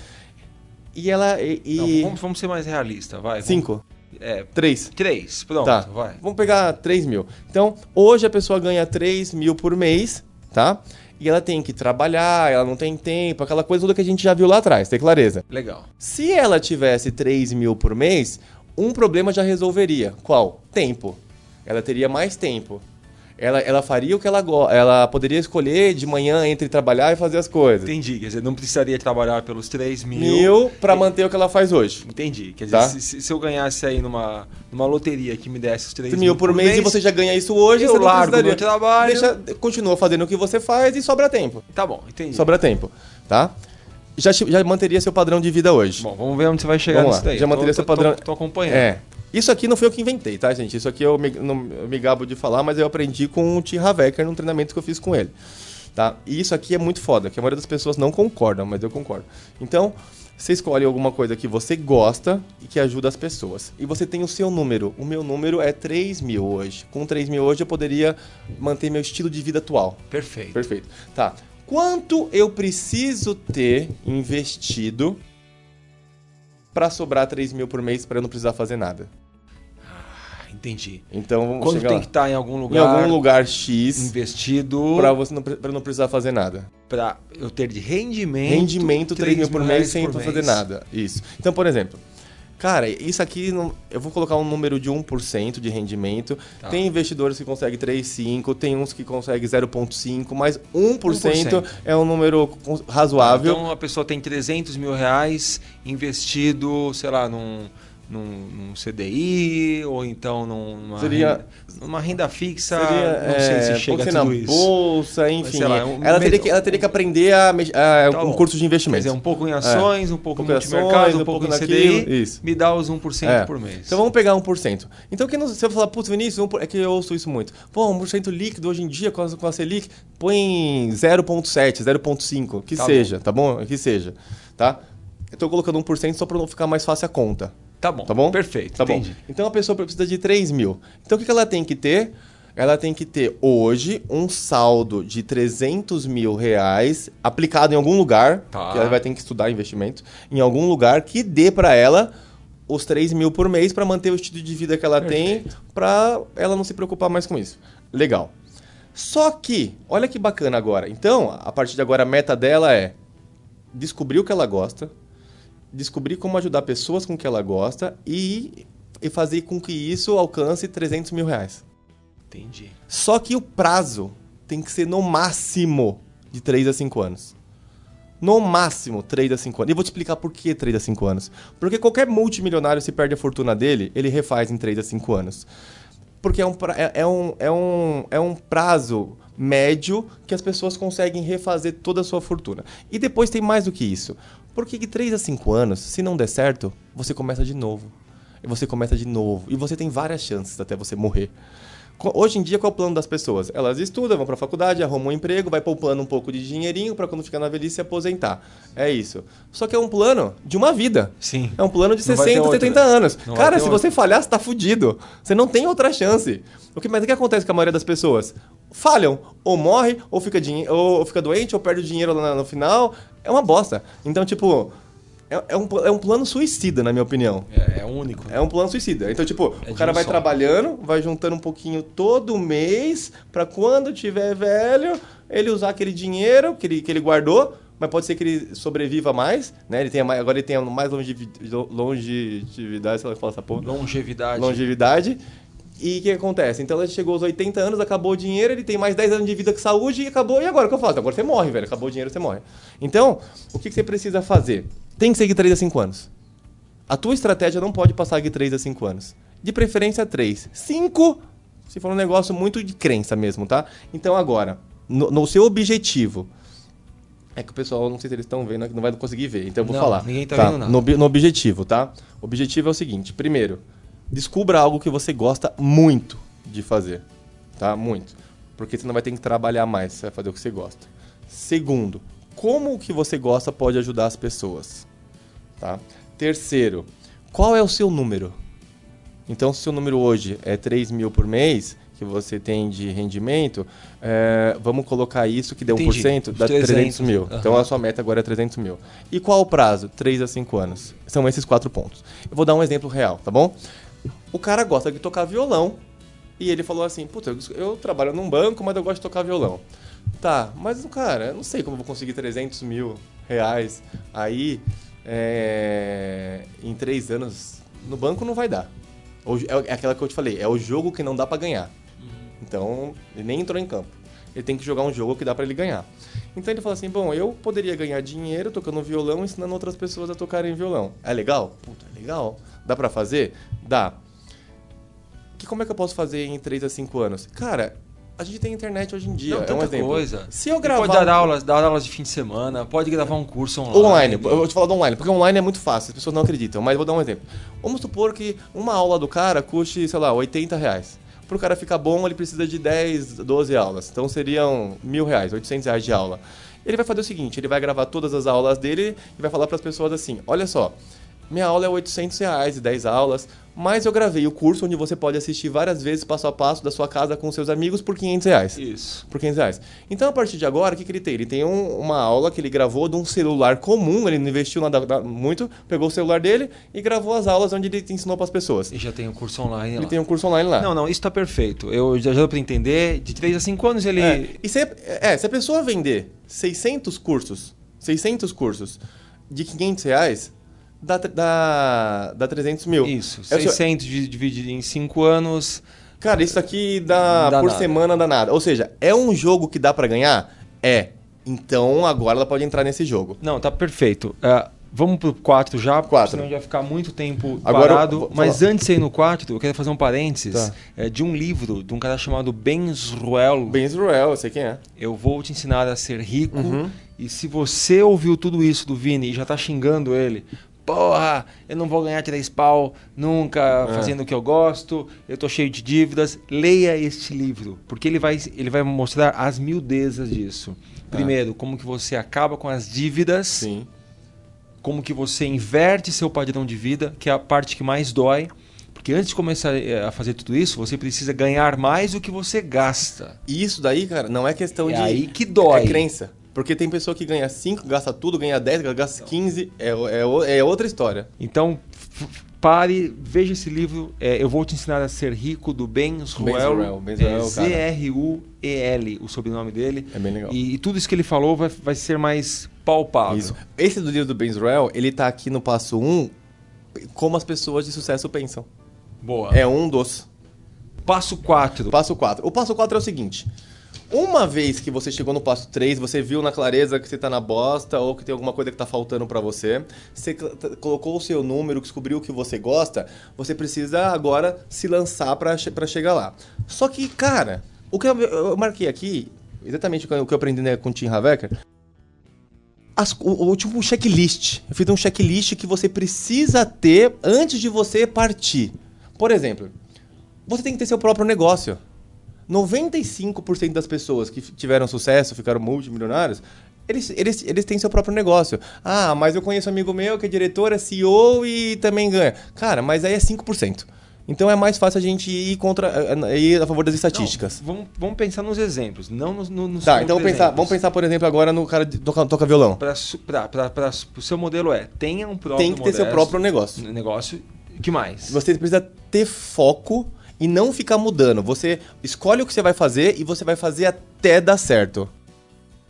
Speaker 2: E ela. E, e...
Speaker 1: Não, vamos, vamos, ser mais realista, vai.
Speaker 2: Cinco.
Speaker 1: É,
Speaker 2: três.
Speaker 1: Três, pronto,
Speaker 2: tá.
Speaker 1: vai.
Speaker 2: Vamos pegar três mil. Então, hoje a pessoa ganha três mil por mês, tá? E ela tem que trabalhar, ela não tem tempo, aquela coisa toda que a gente já viu lá atrás, tem clareza?
Speaker 1: Legal.
Speaker 2: Se ela tivesse 3 mil por mês, um problema já resolveria. Qual? Tempo. Ela teria mais tempo. Ela, ela faria o que ela gosta. Ela poderia escolher de manhã entre trabalhar e fazer as coisas.
Speaker 1: Entendi. Quer dizer, não precisaria trabalhar pelos 3 mil.
Speaker 2: Mil para manter o que ela faz hoje.
Speaker 1: Entendi. Quer dizer,
Speaker 2: Tá.
Speaker 1: se, se eu ganhasse aí numa, numa loteria que me desse os 3
Speaker 2: mil por mês, e você já ganha isso hoje,
Speaker 1: eu
Speaker 2: você não
Speaker 1: largo
Speaker 2: precisaria.
Speaker 1: meu trabalho.
Speaker 2: Deixa, continua fazendo o que você faz e sobra tempo.
Speaker 1: Tá bom, entendi.
Speaker 2: Sobra tempo, tá? Já, já manteria seu padrão de vida hoje.
Speaker 1: Bom, vamos ver onde você vai chegar
Speaker 2: Vamos
Speaker 1: nisso
Speaker 2: lá,
Speaker 1: daí.
Speaker 2: já manteria
Speaker 1: Tô-
Speaker 2: seu padrão-
Speaker 1: Tô, tô acompanhando.
Speaker 2: É. Isso aqui não foi eu que inventei, tá, gente? Isso aqui eu me, não, eu me gabo de falar, mas eu aprendi com o Tim Havecker num treinamento que eu fiz com ele. Tá? E isso aqui é muito foda, que a maioria das pessoas não concordam, mas eu concordo. Então, você escolhe alguma coisa que você gosta e que ajuda as pessoas. E você tem o seu número. O meu número é 3 mil hoje. Com 3 mil hoje eu poderia manter meu estilo de vida atual.
Speaker 1: Perfeito.
Speaker 2: Perfeito. Tá. Quanto eu preciso ter investido para sobrar 3 mil por mês para eu não precisar fazer nada?
Speaker 1: Ah, entendi.
Speaker 2: Então
Speaker 1: Quando tem
Speaker 2: lá.
Speaker 1: que estar em algum
Speaker 2: em
Speaker 1: lugar,
Speaker 2: algum lugar X
Speaker 1: investido
Speaker 2: para você não, pra não precisar fazer nada.
Speaker 1: pra eu ter de rendimento.
Speaker 2: Rendimento 3 mil por mês sem
Speaker 1: por
Speaker 2: fazer
Speaker 1: mês.
Speaker 2: nada. Isso. Então, por exemplo, cara, isso aqui não- eu vou colocar um número de 1% de rendimento.
Speaker 1: Tá.
Speaker 2: Tem investidores que conseguem 3,5, tem uns que conseguem 0,5, mas 1%,
Speaker 1: 1%.
Speaker 2: é um número razoável.
Speaker 1: Então a pessoa tem 300 mil reais investido, sei lá, num, num, num CDI ou então num- numa,
Speaker 2: Seria-
Speaker 1: renda, numa renda fixa.
Speaker 2: Seria,
Speaker 1: não sei
Speaker 2: é,
Speaker 1: se chega a
Speaker 2: na
Speaker 1: tudo isso.
Speaker 2: bolsa, enfim.
Speaker 1: lá, um
Speaker 2: ela, teria que, ela teria que aprender a, a-
Speaker 1: Tá
Speaker 2: um
Speaker 1: bom.
Speaker 2: curso de
Speaker 1: Quer
Speaker 2: investimento.
Speaker 1: dizer, um pouco em ações, um pouco
Speaker 2: Um
Speaker 1: em
Speaker 2: pouco em
Speaker 1: multimercado, um
Speaker 2: um
Speaker 1: pouco em
Speaker 2: pouco
Speaker 1: CDI.
Speaker 2: naquilo, isso.
Speaker 1: Me dá os 1%
Speaker 2: É.
Speaker 1: por mês.
Speaker 2: Então vamos pegar 1%. Então que não, se eu falar, putz, Vinícius, 1%, é que eu ouço isso muito. Pô, 1% líquido hoje em dia com a, com a Selic, põe 0,7, 0,5, que
Speaker 1: Tá
Speaker 2: seja, tá bom? Que seja, tá? Eu tô colocando 1% só para não ficar mais fácil a conta.
Speaker 1: Tá bom.
Speaker 2: Tá bom?
Speaker 1: Perfeito.
Speaker 2: Tá
Speaker 1: entendi.
Speaker 2: bom. Então a pessoa precisa de 3 mil. Então o que ela tem que ter? Ela tem que ter hoje um saldo de 300 mil reais aplicado em algum lugar,
Speaker 1: Tá.
Speaker 2: que ela vai ter que estudar investimento, em algum lugar que dê para ela os 3 mil por mês para manter o estilo de vida que ela tem, para ela não se preocupar mais com isso. Legal. Só que, olha que bacana agora. Então, a partir de agora, a meta dela é descobrir o que ela gosta, descobrir como ajudar pessoas com que ela gosta e, e fazer com que isso alcance 300 mil reais.
Speaker 1: Entendi.
Speaker 2: Só que o prazo tem que ser no máximo de 3 a 5 anos. No máximo 3 a 5 anos. E vou te explicar por que 3 a 5 anos. Porque qualquer multimilionário, se perde a fortuna dele, ele refaz em 3 a 5 anos. Porque é um, é, é um, é, um, é um prazo médio que as pessoas conseguem refazer toda a sua fortuna. E depois tem mais do que isso. Porque de 3 a 5 anos, se não der certo, você começa de novo. E você começa de novo. E você tem várias chances até você morrer. Hoje em dia, qual é o plano das pessoas? Elas estudam, vão para a faculdade, arrumam um emprego, vai poupando um pouco de dinheirinho para quando ficar na velhice se aposentar. É isso. Só que é um plano de uma vida.
Speaker 1: Sim.
Speaker 2: É um plano de
Speaker 1: Não vai ter
Speaker 2: 60,
Speaker 1: outra.
Speaker 2: 70 anos.
Speaker 1: Não
Speaker 2: Cara, se
Speaker 1: outra.
Speaker 2: você falhar, você tá fudido. Você não tem outra chance. O que, mas o que acontece com a maioria das pessoas? Falham. Ou morre, ou fica, ou fica doente, ou perde o dinheiro lá no final. É uma bosta. Então, tipo, é, é um, é um plano suicida, na minha opinião.
Speaker 1: É, é único.
Speaker 2: É um plano suicida. Então, tipo,
Speaker 1: É
Speaker 2: o cara vai
Speaker 1: só.
Speaker 2: trabalhando, vai juntando um pouquinho todo mês, pra quando tiver velho, ele usar aquele dinheiro que ele, que ele guardou, mas pode ser que ele sobreviva mais, né? Ele tenha mais, agora ele tenha mais longevi- longevidade, sei lá que fala essa porra.
Speaker 1: Longevidade.
Speaker 2: Longevidade. E o que acontece? Então ele chegou aos 80 anos, acabou o dinheiro, ele tem mais 10 anos de vida com saúde e acabou. E agora o que eu faço? Agora você morre, velho. Acabou o dinheiro, você morre. Então, o que você precisa fazer? Tem que ser de 3 a 5 anos. A tua estratégia não pode passar de 3 a 5 anos. De preferência 3. 5, se for um negócio muito de crença mesmo, tá? Então agora, no, no seu objetivo. É que o pessoal, não sei se eles estão vendo, não vai conseguir ver, então eu vou
Speaker 1: Não,
Speaker 2: falar.
Speaker 1: ninguém tá vendo nada.
Speaker 2: No, no objetivo, tá? O objetivo é o seguinte: primeiro, descubra algo que você gosta muito de fazer, tá? Muito. Porque você não vai ter que trabalhar mais, você vai fazer o que você gosta. Segundo, como o que você gosta pode ajudar as pessoas, tá? Terceiro, qual é o seu número? Então, se o seu número hoje é 3 mil por mês, que você tem de rendimento, é, vamos colocar isso que deu Entendi. 1%, dá 300, 300 mil. Uhum. Então a sua meta agora é 300 mil. E qual o prazo? 3 a 5 anos. São esses quatro pontos. Eu vou dar um exemplo real, tá bom? O cara gosta de tocar violão e ele falou assim: Puta, eu trabalho num banco, mas eu gosto de tocar violão. Tá, mas cara, eu não sei como eu vou conseguir 300 mil reais aí é, em três anos. No banco não vai dar. É aquela que eu te falei, é o jogo que não dá para ganhar. Então, ele nem entrou em campo. Ele tem que jogar um jogo que dá para ele ganhar. Então ele falou assim: bom, eu poderia ganhar dinheiro tocando violão, ensinando outras pessoas a tocarem violão. É legal? Puta, é legal. Dá para fazer? Dá. Que como é que eu posso fazer em 3 a 5 anos? Cara, a gente tem internet hoje em dia. Não,
Speaker 1: é um exemplo. coisa.
Speaker 2: Se eu gravar.
Speaker 1: pode dar aulas, dar aulas de fim de semana, pode gravar um curso online.
Speaker 2: Online. Eu vou te falar do online, porque online é muito fácil, as pessoas não acreditam. Mas vou dar um exemplo. Vamos supor que uma aula do cara custe, sei lá, 80 reais para o cara ficar bom, ele precisa de 10, 12 aulas. Então seriam mil reais, 800 reais de aula. Ele vai fazer o seguinte, ele vai gravar todas as aulas dele e vai falar para as pessoas assim, olha só, minha aula é 800 reais e 10 aulas, mas eu gravei o curso onde você pode assistir várias vezes passo a passo da sua casa com seus amigos por 500 reais.
Speaker 1: Isso.
Speaker 2: Por 500 reais. Então, a partir de agora, o que, que ele tem? Ele tem um, uma aula que ele gravou de um celular comum, ele não investiu nada muito, pegou o celular dele e gravou as aulas onde ele ensinou para as pessoas.
Speaker 1: E já tem um curso online
Speaker 2: ele
Speaker 1: lá.
Speaker 2: tem um curso online lá.
Speaker 1: Não, não, isso está perfeito. Eu já, já deu para entender. De 3 a 5 anos ele...
Speaker 2: É. E se, é, se a pessoa vender 600 cursos, 600 cursos de 500 reais dá, dá, dá 300 mil.
Speaker 1: Isso, é 600 seu... dividido em 5 anos...
Speaker 2: Cara, isso aqui dá, dá por nada. semana dá nada. Ou seja, é um jogo que dá para ganhar? É. Então agora ela pode entrar nesse jogo.
Speaker 1: Não, tá perfeito. Uh, vamos pro 4 já,
Speaker 2: 4.
Speaker 1: senão vai ficar muito tempo agora, parado. Mas antes de ir no 4, eu quero fazer um parênteses tá. é, de um livro de um cara chamado Ben Zruel.
Speaker 2: Ben Zruel, eu sei quem é.
Speaker 1: Eu vou te ensinar a ser rico. Uhum. E se você ouviu tudo isso do Vini e já tá xingando ele, porra, eu não vou ganhar três pau nunca é. fazendo o que eu gosto, eu tô cheio de dívidas. Leia este livro, porque ele vai, ele vai mostrar as miudezas disso. É. Primeiro, como que você acaba com as dívidas.
Speaker 2: Sim.
Speaker 1: Como que você inverte seu padrão de vida, que é a parte que mais dói. Porque antes de começar eh, a fazer tudo isso, você precisa ganhar mais do que você gasta.
Speaker 2: E isso daí, cara, não é questão
Speaker 1: é
Speaker 2: de.
Speaker 1: aí que dói.
Speaker 2: É crença. Porque tem pessoa que ganha 5, gasta tudo, ganha 10, gasta 15, é, é, é outra história.
Speaker 1: Então, pare, veja esse livro. É, eu vou te ensinar a ser rico do Ben Zruel. É Z-R-U-E-L, o sobrenome dele.
Speaker 2: É bem legal.
Speaker 1: E, e, tudo isso que ele falou vai, vai ser mais palpável. Isso.
Speaker 2: Esse do livro do Ben Zruel, ele tá aqui no passo 1, um, como as pessoas de sucesso pensam.
Speaker 1: Boa.
Speaker 2: É um dos.
Speaker 1: Passo 4.
Speaker 2: Passo 4. O passo 4 é o seguinte. Uma vez que você chegou no passo 3, você viu na clareza que você tá na bosta ou que tem alguma coisa que tá faltando para você, você colocou o seu número, descobriu o que você gosta, você precisa agora se lançar para chegar lá. Só que, cara, o que eu, eu marquei aqui, exatamente o que eu aprendi né, com o Tim Havecker, as, o, o, tipo um checklist. Eu fiz um checklist que você precisa ter antes de você partir. Por exemplo, você tem que ter seu próprio negócio. 95% das pessoas que tiveram sucesso, ficaram multimilionários, eles, eles, eles têm seu próprio negócio. Ah, mas eu conheço um amigo meu que é diretor, é CEO e também ganha. Cara, mas aí é 5%. Então é mais fácil a gente ir contra ir a favor das estatísticas.
Speaker 1: Não, vamos, vamos pensar nos exemplos, não nos, nos
Speaker 2: Tá, então vamos pensar, vamos pensar, por exemplo, agora no cara que toca, toca violão.
Speaker 1: Para o seu modelo é, tenha um próprio
Speaker 2: Tem que ter seu próprio negócio.
Speaker 1: Negócio. que mais?
Speaker 2: Você precisa ter foco e não ficar mudando. Você escolhe o que você vai fazer e você vai fazer até dar certo.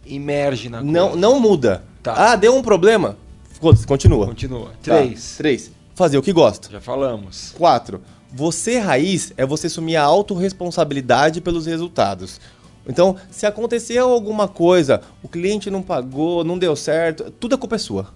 Speaker 1: Imerge na
Speaker 2: Não, coisa. não muda.
Speaker 1: Tá.
Speaker 2: Ah, deu um problema? Continua.
Speaker 1: Continua.
Speaker 2: Tá. Três. Tá. Três. Fazer o que gosta.
Speaker 1: Já falamos.
Speaker 2: Quatro. Você raiz é você assumir a autorresponsabilidade pelos resultados. Então, se aconteceu alguma coisa, o cliente não pagou, não deu certo, tudo a culpa é sua.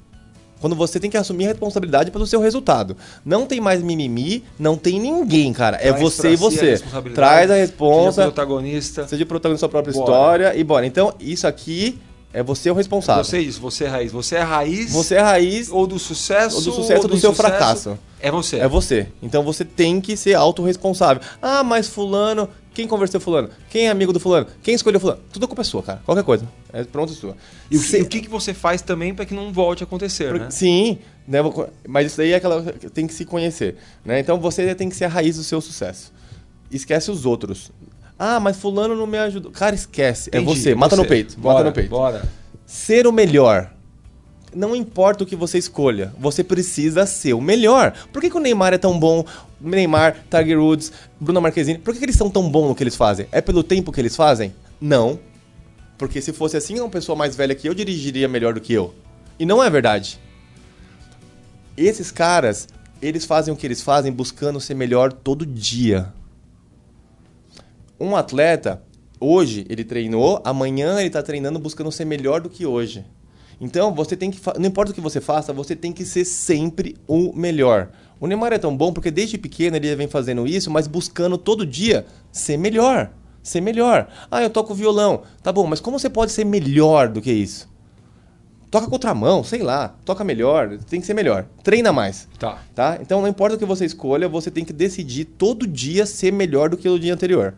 Speaker 2: Quando você tem que assumir a responsabilidade pelo seu resultado. Não tem mais mimimi, não tem ninguém, cara. É você e você. A Traz a responsa.
Speaker 1: Seja protagonista.
Speaker 2: Seja protagonista da sua própria bora. história e bora. Então, isso aqui é você o responsável.
Speaker 1: Você é isso, você é raiz. Você é raiz.
Speaker 2: Você é raiz.
Speaker 1: Ou do sucesso.
Speaker 2: Ou do sucesso ou do, do seu fracasso.
Speaker 1: É você.
Speaker 2: É você. Então você tem que ser autorresponsável. Ah, mas fulano. Quem conversou fulano? Quem é amigo do fulano? Quem escolheu fulano? Tudo a culpa é sua, cara. Qualquer coisa. É pronto é sua.
Speaker 1: E o, que, o que, que você faz também para que não volte a acontecer, né?
Speaker 2: Sim, né? Mas isso daí é aquela. Tem que se conhecer. Né? Então você tem que ser a raiz do seu sucesso. Esquece os outros. Ah, mas fulano não me ajudou. Cara, esquece.
Speaker 1: Entendi,
Speaker 2: é você. Mata
Speaker 1: você.
Speaker 2: no peito.
Speaker 1: Bora,
Speaker 2: mata no peito.
Speaker 1: Bora.
Speaker 2: Ser o melhor. Não importa o que você escolha, você precisa ser o melhor. Por que, que o Neymar é tão bom? Neymar, Tiger Woods, Bruno Marquezine, por que, que eles são tão bons no que eles fazem? É pelo tempo que eles fazem? Não. Porque se fosse assim, uma pessoa mais velha que eu dirigiria melhor do que eu. E não é verdade. Esses caras, eles fazem o que eles fazem buscando ser melhor todo dia. Um atleta, hoje ele treinou, amanhã ele está treinando buscando ser melhor do que hoje. Então, você tem que. Não importa o que você faça, você tem que ser sempre o melhor. O Neymar é tão bom porque desde pequeno ele vem fazendo isso, mas buscando todo dia ser melhor. Ser melhor. Ah, eu toco violão. Tá bom, mas como você pode ser melhor do que isso? Toca contramão, sei lá. Toca melhor, tem que ser melhor. Treina mais.
Speaker 1: Tá.
Speaker 2: Tá? Então, não importa o que você escolha, você tem que decidir todo dia ser melhor do que o dia anterior.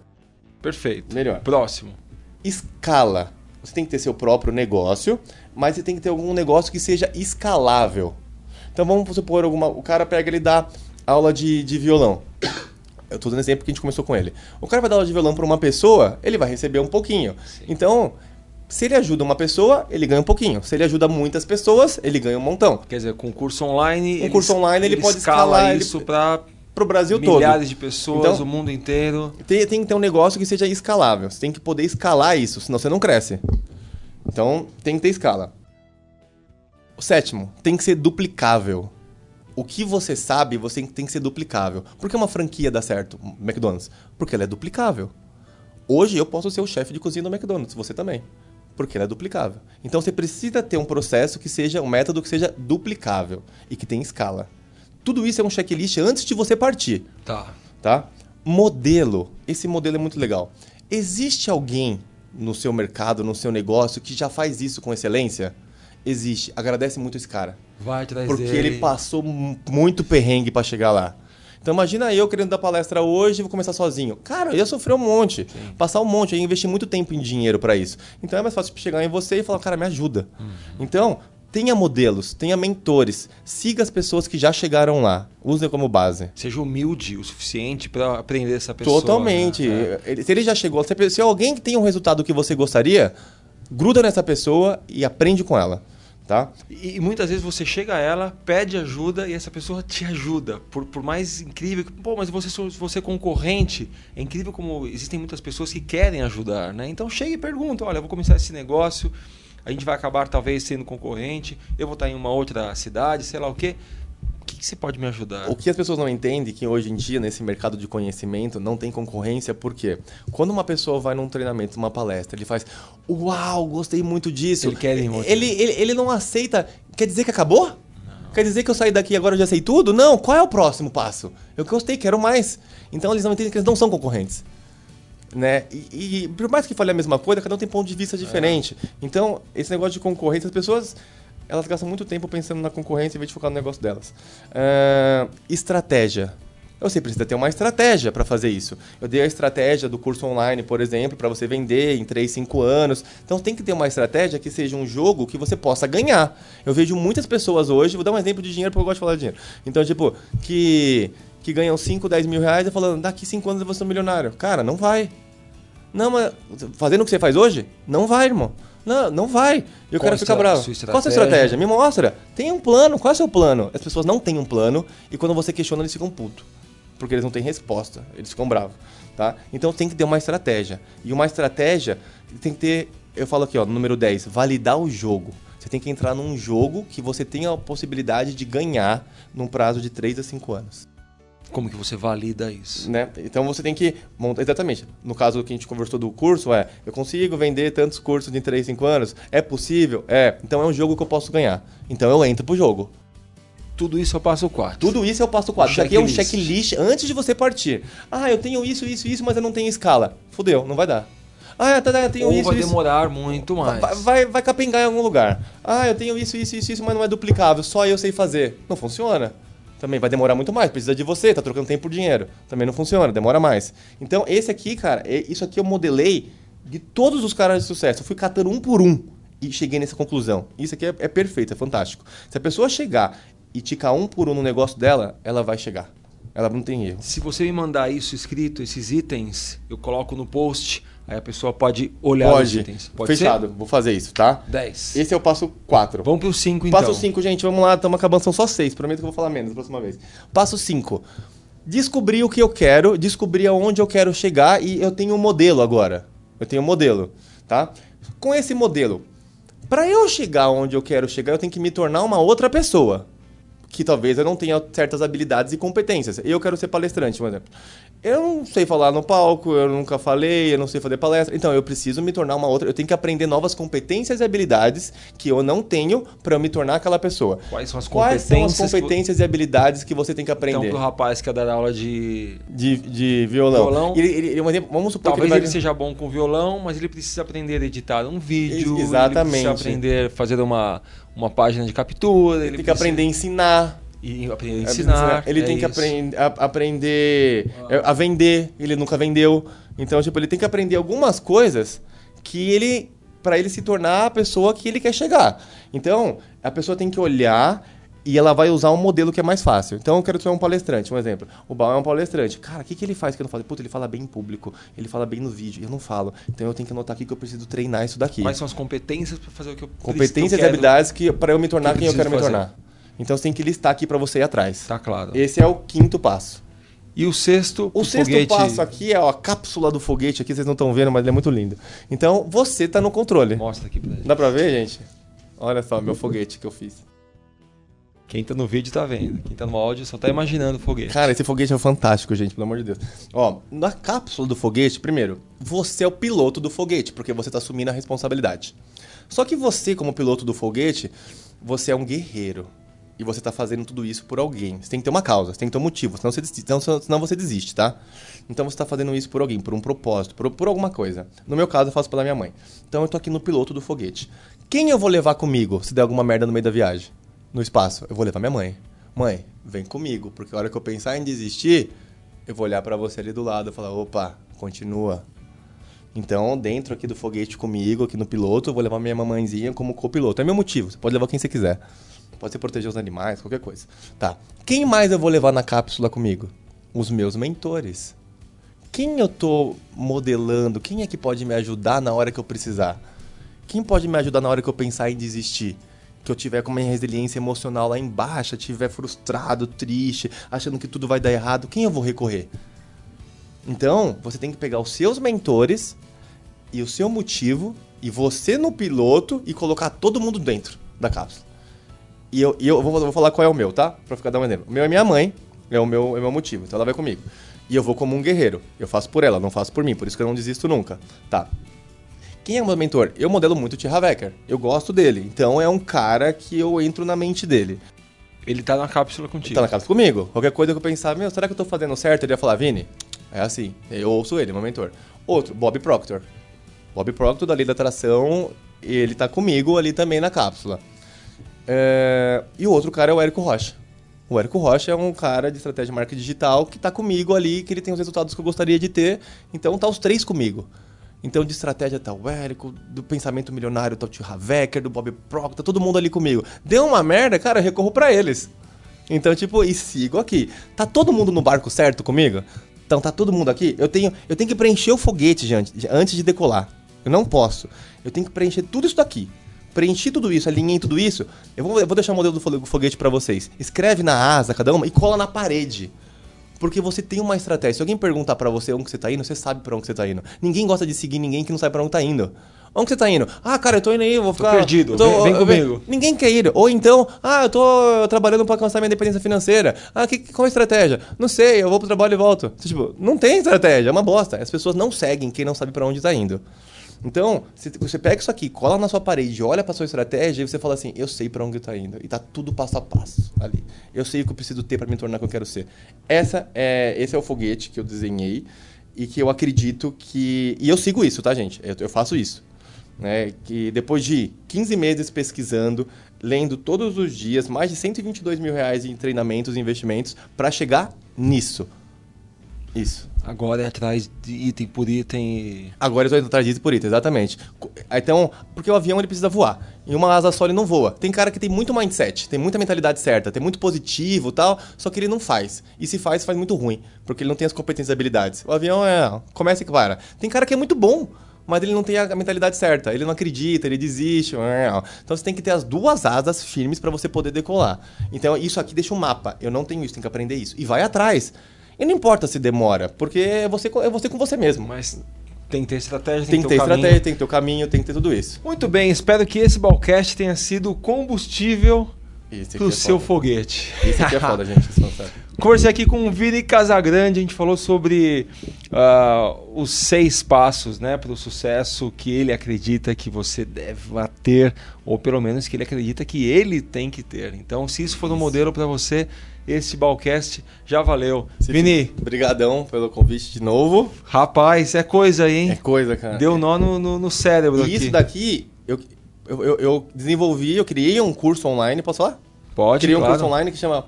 Speaker 1: Perfeito.
Speaker 2: Melhor.
Speaker 1: Próximo.
Speaker 2: Escala. Você tem que ter seu próprio negócio, mas você tem que ter algum negócio que seja escalável. Então vamos supor, alguma, o cara pega ele dá aula de, de violão. Eu estou dando exemplo que a gente começou com ele. O cara vai dar aula de violão para uma pessoa, ele vai receber um pouquinho. Sim. Então, se ele ajuda uma pessoa, ele ganha um pouquinho. Se ele ajuda muitas pessoas, ele ganha um montão.
Speaker 1: Quer dizer, com curso online.
Speaker 2: Um curso online ele, ele pode escalar
Speaker 1: isso ele... para
Speaker 2: pro Brasil
Speaker 1: Milhares
Speaker 2: todo.
Speaker 1: Milhares de pessoas, então, o mundo inteiro.
Speaker 2: Tem, tem que ter um negócio que seja escalável. Você tem que poder escalar isso, senão você não cresce. Então, tem que ter escala. O sétimo, tem que ser duplicável. O que você sabe, você tem que ser duplicável. Por que uma franquia dá certo, McDonald's? Porque ela é duplicável. Hoje eu posso ser o chefe de cozinha do McDonald's, você também. Porque ela é duplicável. Então você precisa ter um processo que seja, um método que seja duplicável e que tenha escala. Tudo isso é um checklist antes de você partir.
Speaker 1: Tá.
Speaker 2: Tá? Modelo. Esse modelo é muito legal. Existe alguém no seu mercado, no seu negócio que já faz isso com excelência? Existe. Agradece muito esse cara.
Speaker 1: Vai trazer.
Speaker 2: Porque ele passou muito perrengue para chegar lá. Então imagina eu querendo dar palestra hoje e vou começar sozinho. Cara, eu ia sofrer um monte. Sim. Passar um monte, eu ia investir muito tempo em dinheiro para isso. Então é mais fácil chegar em você e falar, cara, me ajuda. Uhum. Então, tenha modelos, tenha mentores, siga as pessoas que já chegaram lá, use como base.
Speaker 1: Seja humilde o suficiente para aprender essa pessoa.
Speaker 2: Totalmente. Né? É. Se ele já chegou, se alguém tem um resultado que você gostaria, gruda nessa pessoa e aprende com ela. Tá?
Speaker 1: E, muitas vezes você chega a ela, pede ajuda e essa pessoa te ajuda. Por, por mais incrível que. Pô, mas você, você é concorrente. É incrível como existem muitas pessoas que querem ajudar, né? Então chega e pergunta: olha, eu vou começar esse negócio, a gente vai acabar talvez sendo concorrente, eu vou estar em uma outra cidade, sei lá o quê. O que, que você pode me ajudar?
Speaker 2: O que as pessoas não entendem é que hoje em dia, nesse mercado de conhecimento, não tem concorrência, porque quando uma pessoa vai num treinamento, numa palestra, ele faz Uau, gostei muito disso.
Speaker 1: Ele quer ele,
Speaker 2: ele, ele, ele não aceita. Quer dizer que acabou? Quer dizer que eu saí daqui e agora eu já sei tudo? Não, qual é o próximo passo? Eu gostei, quero mais. Então eles não entendem que eles não são concorrentes. Né? E, e por mais que fale a mesma coisa, cada um tem ponto de vista diferente. É. Então, esse negócio de concorrência, as pessoas elas gastam muito tempo pensando na concorrência em vez de focar no negócio delas. Uh, estratégia. Eu sei, precisa ter uma estratégia para fazer isso. Eu dei a estratégia do curso online, por exemplo, para você vender em 3, 5 anos. Então tem que ter uma estratégia que seja um jogo que você possa ganhar. Eu vejo muitas pessoas hoje, vou dar um exemplo de dinheiro porque eu gosto de falar de dinheiro. Então, tipo, que, que ganham 5, 10 mil reais e falando, daqui 5 anos eu vou ser um milionário. Cara, não vai. Não, mas fazendo o que você faz hoje? Não vai, irmão. Não, não vai. E o cara fica bravo. Qual a sua estratégia? Me mostra. Tem um plano. Qual é o seu plano? As pessoas não têm um plano e quando você questiona, eles ficam putos. Porque eles não têm resposta. Eles ficam bravos. Tá? Então tem que ter uma estratégia. E uma estratégia tem que ter, eu falo aqui, ó, número 10, validar o jogo. Você tem que entrar num jogo que você tenha a possibilidade de ganhar num prazo de 3 a 5 anos.
Speaker 1: Como que você valida isso?
Speaker 2: Né? Então você tem que montar. Exatamente. No caso que a gente conversou do curso, é: eu consigo vender tantos cursos em 3, 5 anos? É possível? É. Então é um jogo que eu posso ganhar. Então eu entro pro jogo.
Speaker 1: Tudo isso eu passo o 4.
Speaker 2: Tudo isso eu passo o 4. Isso aqui é um checklist antes de você partir. Ah, eu tenho isso, isso, isso, mas eu não tenho escala. Fudeu, não vai dar. Ah, tá, tá, eu tenho
Speaker 1: Ou
Speaker 2: isso,
Speaker 1: vai
Speaker 2: isso.
Speaker 1: demorar muito mais.
Speaker 2: Vai, vai, vai capengar em algum lugar. Ah, eu tenho isso, isso, isso, isso, mas não é duplicável. Só eu sei fazer. Não funciona também vai demorar muito mais, precisa de você, tá trocando tempo por dinheiro. Também não funciona, demora mais. Então, esse aqui, cara, é, isso aqui eu modelei de todos os caras de sucesso. Eu fui catando um por um e cheguei nessa conclusão. Isso aqui é, é perfeito, é fantástico. Se a pessoa chegar e ticar um por um no negócio dela, ela vai chegar. Ela não tem erro.
Speaker 1: Se você me mandar isso escrito, esses itens, eu coloco no post, aí a pessoa pode olhar
Speaker 2: Pode.
Speaker 1: os itens. Pode
Speaker 2: Fechado. Vou fazer isso, tá?
Speaker 1: ser? 10.
Speaker 2: Esse é o passo 4.
Speaker 1: Vamos pro 5 então.
Speaker 2: Passo 5, gente, vamos lá, estamos acabando, são só 6. Prometo que eu vou falar menos da próxima vez. Passo 5. Descobrir o que eu quero, descobrir aonde eu quero chegar e eu tenho um modelo agora. Eu tenho um modelo, tá? Com esse modelo, para eu chegar onde eu quero chegar, eu tenho que me tornar uma outra pessoa. Que talvez eu não tenha certas habilidades e competências. Eu quero ser palestrante, por exemplo. Eu não sei falar no palco, eu nunca falei, eu não sei fazer palestra. Então eu preciso me tornar uma outra. Eu tenho que aprender novas competências e habilidades que eu não tenho para eu me tornar aquela pessoa.
Speaker 1: Quais são as
Speaker 2: Quais
Speaker 1: competências?
Speaker 2: são as competências e habilidades que você tem que
Speaker 1: Então,
Speaker 2: aprender
Speaker 1: pro rapaz que quer dar aula de.
Speaker 2: de, de violão?
Speaker 1: Violão.
Speaker 2: Ele- ele- ele- vamos supor
Speaker 1: Talvez
Speaker 2: que ele,
Speaker 1: ele
Speaker 2: vai...
Speaker 1: seja bom com violão, mas ele precisa aprender a editar um vídeo.
Speaker 2: Ex- exatamente.
Speaker 1: Ele precisa aprender a fazer uma, uma página de captura. Ele,
Speaker 2: ele tem que
Speaker 1: precisa-
Speaker 2: aprender a ensinar.
Speaker 1: E aprender a ensinar.
Speaker 2: Ele
Speaker 1: é
Speaker 2: tem que aprend- a- aprender é, a vender. Ele nunca vendeu. Então, tipo, ele tem que aprender algumas coisas que ele. para ele se tornar a pessoa que ele quer chegar. Então, a pessoa tem que olhar e ela vai usar um modelo que é mais fácil. Então, eu quero ser um palestrante, um exemplo. O Bal é um palestrante. Cara, o que, que ele faz que eu não falo? Puta, ele fala bem em público, ele fala bem no vídeo, eu não falo. Então, eu tenho que anotar aqui que eu preciso treinar isso daqui.
Speaker 1: Quais são as competências para fazer o que eu
Speaker 2: Competências e habilidades que para eu me tornar
Speaker 1: que
Speaker 2: quem eu quero me
Speaker 1: fazer.
Speaker 2: tornar. Então, você tem que listar aqui para você ir atrás.
Speaker 1: Tá claro.
Speaker 2: Esse é o quinto passo.
Speaker 1: E o sexto,
Speaker 2: O sexto
Speaker 1: foguete...
Speaker 2: passo aqui é ó, a cápsula do foguete aqui, vocês não estão vendo, mas ele é muito lindo. Então, você tá no controle.
Speaker 1: Mostra aqui pra gente.
Speaker 2: Dá pra ver, gente? Olha só, meu foguete que eu fiz.
Speaker 1: Quem tá no vídeo tá vendo. Quem tá no áudio só tá imaginando o foguete.
Speaker 2: Cara, esse foguete é fantástico, gente, pelo amor de Deus. Ó, na cápsula do foguete, primeiro, você é o piloto do foguete, porque você tá assumindo a responsabilidade. Só que você, como piloto do foguete, você é um guerreiro. E você tá fazendo tudo isso por alguém. Você tem que ter uma causa, você tem que ter um motivo, senão você desiste, senão, senão você desiste, tá? Então você tá fazendo isso por alguém, por um propósito, por, por alguma coisa. No meu caso, eu faço pela minha mãe. Então eu tô aqui no piloto do foguete. Quem eu vou levar comigo se der alguma merda no meio da viagem? No espaço? Eu vou levar minha mãe. Mãe, vem comigo, porque a hora que eu pensar em desistir, eu vou olhar pra você ali do lado e falar: opa, continua. Então, dentro aqui do foguete comigo, aqui no piloto, eu vou levar minha mamãezinha como copiloto. É meu motivo, você pode levar quem você quiser. Pode ser proteger os animais, qualquer coisa. Tá. Quem mais eu vou levar na cápsula comigo? Os meus mentores. Quem eu tô modelando? Quem é que pode me ajudar na hora que eu precisar? Quem pode me ajudar na hora que eu pensar em desistir? Que eu tiver com uma resiliência emocional lá embaixo, tiver frustrado, triste, achando que tudo vai dar errado, quem eu vou recorrer? Então, você tem que pegar os seus mentores e o seu motivo e você no piloto e colocar todo mundo dentro da cápsula. E eu, e eu vou, vou falar qual é o meu, tá? Pra ficar dando um exemplo. O meu é minha mãe, é o meu, é o meu motivo, então ela vai comigo. E eu vou como um guerreiro. Eu faço por ela, não faço por mim, por isso que eu não desisto nunca. Tá. Quem é o meu mentor? Eu modelo muito o T. Havecker. Eu gosto dele. Então é um cara que eu entro na mente dele.
Speaker 1: Ele tá na cápsula contigo.
Speaker 2: Tá na casa comigo. Qualquer coisa que eu pensar, meu, será que eu tô fazendo certo? Ele ia falar, Vini, é assim. Eu ouço ele, meu mentor. Outro, Bob Proctor. Bob Proctor, da Lei da Atração, ele tá comigo ali também na cápsula. É, E o outro cara é o Érico Rocha. O Érico Rocha é um cara de estratégia de marketing digital que tá comigo ali, que ele tem os resultados que eu gostaria de ter. Então tá os três comigo. Então de estratégia tá o Érico, do pensamento milionário tá o Tio Havecker, do Bob Proctor, tá todo mundo ali comigo. Deu uma merda, cara, eu recorro pra eles. Então, tipo, e sigo aqui. Tá todo mundo no barco certo comigo? Então tá todo mundo aqui? Eu tenho, eu tenho que preencher o foguete gente, antes de decolar. Eu não posso. Eu tenho que preencher tudo isso daqui. Preenchi tudo isso, alinhei tudo isso. Eu vou, eu vou deixar o modelo do fo- foguete pra vocês. Escreve na asa cada uma e cola na parede. Porque você tem uma estratégia. Se alguém perguntar pra você onde você tá indo, você sabe pra onde você tá indo. Ninguém gosta de seguir ninguém que não sabe pra onde tá indo. Onde você tá indo? Ah, cara, eu tô indo aí, vou ficar.
Speaker 1: perdido,
Speaker 2: eu tô-
Speaker 1: vem- vem comigo.
Speaker 2: Ninguém quer ir. Ou então, ah, eu tô trabalhando pra alcançar minha independência financeira. Ah, que, qual a estratégia? Não sei, eu vou pro trabalho e volto. Tipo, não tem estratégia, é uma bosta. As pessoas não seguem quem não sabe pra onde tá indo. Então, você pega isso aqui, cola na sua parede, olha pra sua estratégia e você fala assim: eu sei pra onde tá indo. E tá tudo passo a passo ali. Eu sei o que eu preciso ter pra me tornar o que eu quero ser. Essa é, esse é o foguete que eu desenhei e que eu acredito que. E eu sigo isso, tá, gente? Eu, eu faço isso. Né? Que depois de 15 meses pesquisando, lendo todos os dias, mais de 122 mil reais em treinamentos e investimentos para chegar nisso. Isso.
Speaker 1: Agora é atrás de item por item.
Speaker 2: Agora tô indo atrás de item por item, exatamente. Então, porque o avião ele precisa voar. Em uma asa só ele não voa. Tem cara que tem muito mindset, tem muita mentalidade certa, tem muito positivo tal, só que ele não faz. E se faz, faz muito ruim, porque ele não tem as competências e habilidades. O avião é. Começa e para. Tem cara que é muito bom, mas ele não tem a mentalidade certa. Ele não acredita, ele desiste. Então você tem que ter as duas asas firmes para você poder decolar. Então isso aqui deixa um mapa. Eu não tenho isso, tem que aprender isso. E vai atrás. E não importa se demora, porque é você, é você com você mesmo.
Speaker 1: Mas tem que ter estratégia,
Speaker 2: tem, tem que ter, estratégia, tem que ter o caminho, tem que ter tudo isso.
Speaker 1: Muito bem, espero que esse Balcast tenha sido combustível para o é seu foda. foguete.
Speaker 2: Isso aqui é foda, gente.
Speaker 1: Conversei aqui com o Vini Casagrande, a gente falou sobre uh, os seis passos né, para o sucesso que ele acredita que você deve ter, ou pelo menos que ele acredita que ele tem que ter. Então, se isso for um modelo para você, esse Balcast já valeu.
Speaker 2: Se Vini. Obrigadão pelo convite de novo.
Speaker 1: Rapaz, é coisa aí, hein?
Speaker 2: É coisa, cara.
Speaker 1: Deu nó no, no, no cérebro
Speaker 2: e
Speaker 1: aqui.
Speaker 2: isso daqui, eu, eu, eu, desenvolvi, eu criei um curso online, posso falar?
Speaker 1: Pode,
Speaker 2: Criei
Speaker 1: claro.
Speaker 2: um curso online que chama,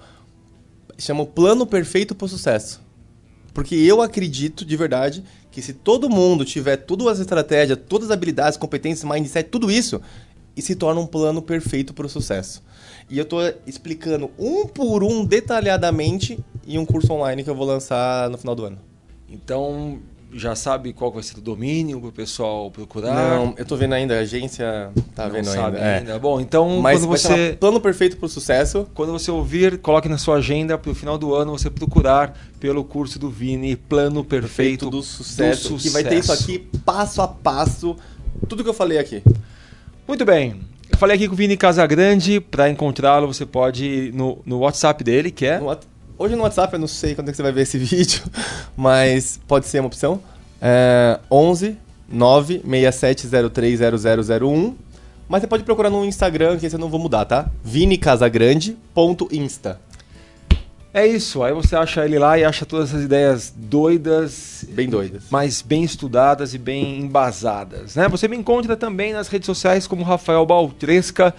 Speaker 2: chama Plano Perfeito para o Sucesso. Porque eu acredito, de verdade, que se todo mundo tiver todas as estratégias, todas as habilidades, competências, mindset, tudo isso, e se torna um plano perfeito para o sucesso. E eu estou explicando um por um detalhadamente em um curso online que eu vou lançar no final do ano.
Speaker 1: Então, já sabe qual vai ser o domínio para o pessoal procurar?
Speaker 2: Não, eu estou vendo ainda, a agência tá
Speaker 1: Não
Speaker 2: vendo
Speaker 1: sabe
Speaker 2: ainda.
Speaker 1: ainda. É. Bom, então
Speaker 2: Mas
Speaker 1: quando você
Speaker 2: plano perfeito para o sucesso.
Speaker 1: quando você ouvir, coloque na sua agenda para o final do ano você procurar pelo curso do Vini Plano Perfeito,
Speaker 2: do sucesso,
Speaker 1: do
Speaker 2: que vai ter isso
Speaker 1: sucesso.
Speaker 2: aqui passo a passo, tudo que eu falei aqui.
Speaker 1: Muito bem. Eu falei aqui com o Vini Casagrande. Para encontrá-lo, você pode ir no, no WhatsApp dele, que é
Speaker 2: No Hoje no WhatsApp eu não sei quando é que você vai ver esse vídeo, mas pode ser uma opção. É 11 967030001. Mas você pode procurar no Instagram, que esse eu não vou mudar, tá? vinicasagrande.insta.
Speaker 1: É isso. Aí você acha ele lá e acha todas essas ideias doidas,
Speaker 2: Bem doidas.
Speaker 1: mas bem estudadas e bem embasadas. Né? Você me encontra também nas redes sociais como Rafael Baltresca.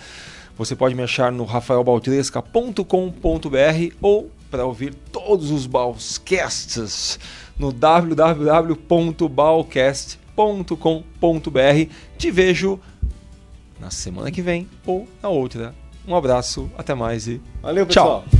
Speaker 1: Você pode me achar no rafaelbaltresca.com.br ou para ouvir todos os Balscasts no www.balcast.com.br. Te vejo na semana que vem ou na outra. Um abraço, até mais e
Speaker 2: Valeu,
Speaker 1: Tchau.
Speaker 2: pessoal.